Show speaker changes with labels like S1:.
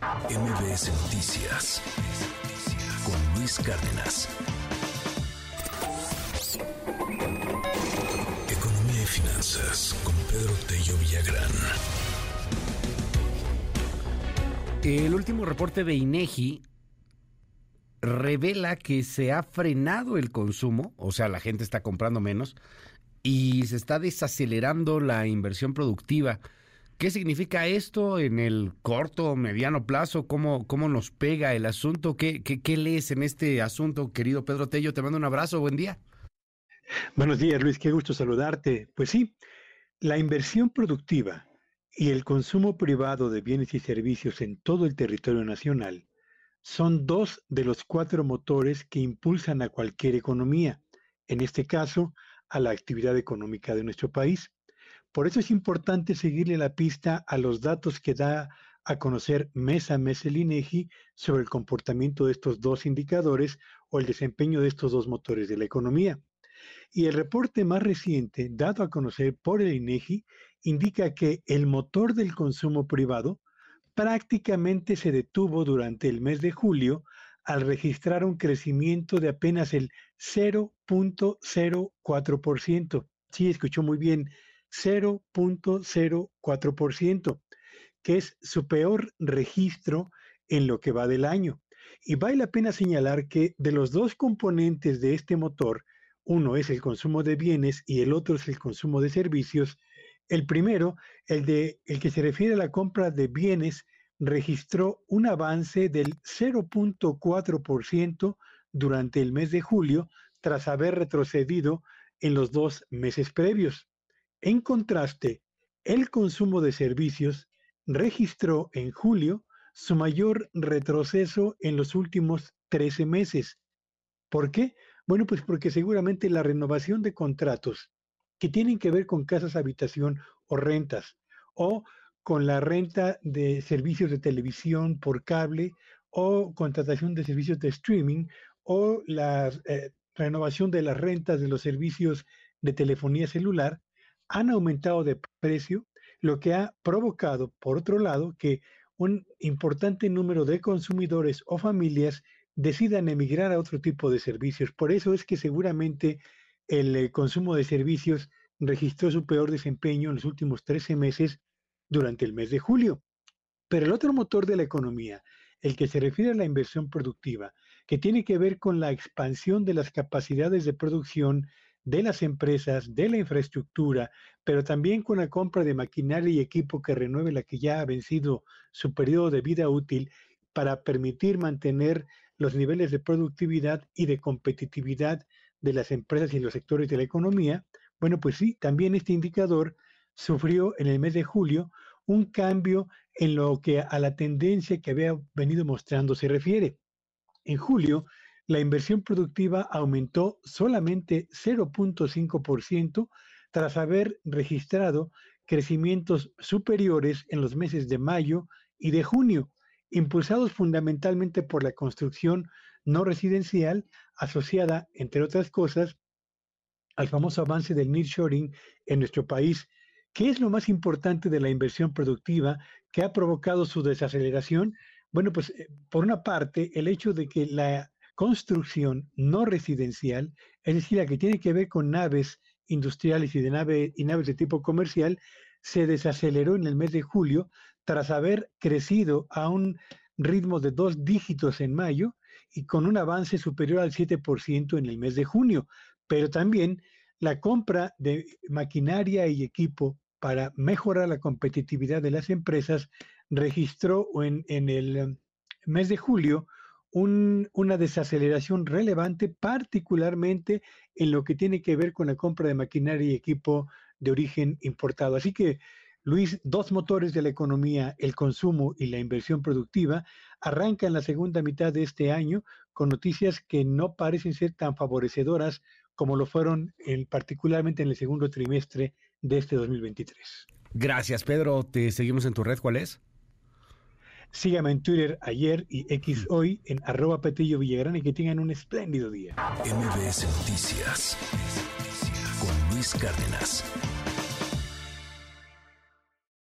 S1: MBS Noticias con Luis Cárdenas. Economía y finanzas con Pedro Tello Villagrán.
S2: El último reporte de INEGI revela que se ha frenado el consumo, o sea, la gente está comprando menos y se está desacelerando la inversión productiva. ¿Qué significa esto en el corto o mediano plazo? ¿Cómo, ¿Cómo nos pega el asunto? ¿Qué, qué, qué lees en este asunto, querido Pedro Tello? Te mando un abrazo, buen día.
S3: Buenos días, Luis, qué gusto saludarte. Pues sí, la inversión productiva y el consumo privado de bienes y servicios en todo el territorio nacional son dos de los cuatro motores que impulsan a cualquier economía, en este caso a la actividad económica de nuestro país. Por eso es importante seguirle la pista a los datos que da a conocer mes a mes el INEGI sobre el comportamiento de estos dos indicadores o el desempeño de estos dos motores de la economía. Y el reporte más reciente, dado a conocer por el INEGI, indica que el motor del consumo privado prácticamente se detuvo durante el mes de julio al registrar un crecimiento de apenas el 0.04%. Sí, escuchó muy bien, 0.04%, que es su peor registro en lo que va del año. Y vale la pena señalar que de los dos componentes de este motor, uno es el consumo de bienes y el otro es el consumo de servicios, el primero, el, de, el que se refiere a la compra de bienes, registró un avance del 0.4% durante el mes de julio, tras haber retrocedido en los dos meses previos. En contraste, el consumo de servicios registró en julio su mayor retroceso en los últimos 13 meses. ¿Por qué? Bueno, pues porque seguramente la renovación de contratos que tienen que ver con casas habitación o rentas, o con la renta de servicios de televisión por cable, o contratación de servicios de streaming, o la eh, renovación de las rentas de los servicios de telefonía celular, han aumentado de precio, lo que ha provocado, por otro lado, que un importante número de consumidores o familias decidan emigrar a otro tipo de servicios. Por eso es que seguramente el eh, consumo de servicios registró su peor desempeño en los últimos 13 meses durante el mes de julio. Pero el otro motor de la economía, el que se refiere a la inversión productiva, que tiene que ver con la expansión de las capacidades de producción de las empresas, de la infraestructura, pero también con la compra de maquinaria y equipo que renueve la que ya ha vencido su periodo de vida útil para permitir mantener los niveles de productividad y de competitividad de las empresas y los sectores de la economía, bueno, pues sí, también este indicador sufrió en el mes de julio un cambio en lo que a la tendencia que había venido mostrando se refiere. En julio, la inversión productiva aumentó solamente 0.5% tras haber registrado crecimientos superiores en los meses de mayo y de junio, impulsados fundamentalmente por la construcción no residencial asociada, entre otras cosas, al famoso avance del nearshoring en nuestro país. ¿Qué es lo más importante de la inversión productiva que ha provocado su desaceleración? Bueno, pues eh, por una parte, el hecho de que la construcción no residencial, es decir, la que tiene que ver con naves industriales y, de nave, y naves de tipo comercial, se desaceleró en el mes de julio tras haber crecido a un ritmo de dos dígitos en mayo y con un avance superior al 7% en el mes de junio. Pero también la compra de maquinaria y equipo para mejorar la competitividad de las empresas registró en, el em, mes de julio una desaceleración relevante, particularmente en lo que tiene que ver con la compra de maquinaria y equipo de origen importado. Así que, Luis, dos motores de la economía, el consumo y la inversión productiva, arrancan la segunda mitad de este año con noticias que no parecen ser tan favorecedoras como lo fueron particularmente en el segundo trimestre de este 2023.
S2: Gracias, Pedro. Te seguimos en tu red. ¿Cuál es?
S3: Sígame en Twitter ayer y X hoy en arroba Petillo Villagrán y que tengan un espléndido día.
S1: MBS Noticias con Luis Cárdenas.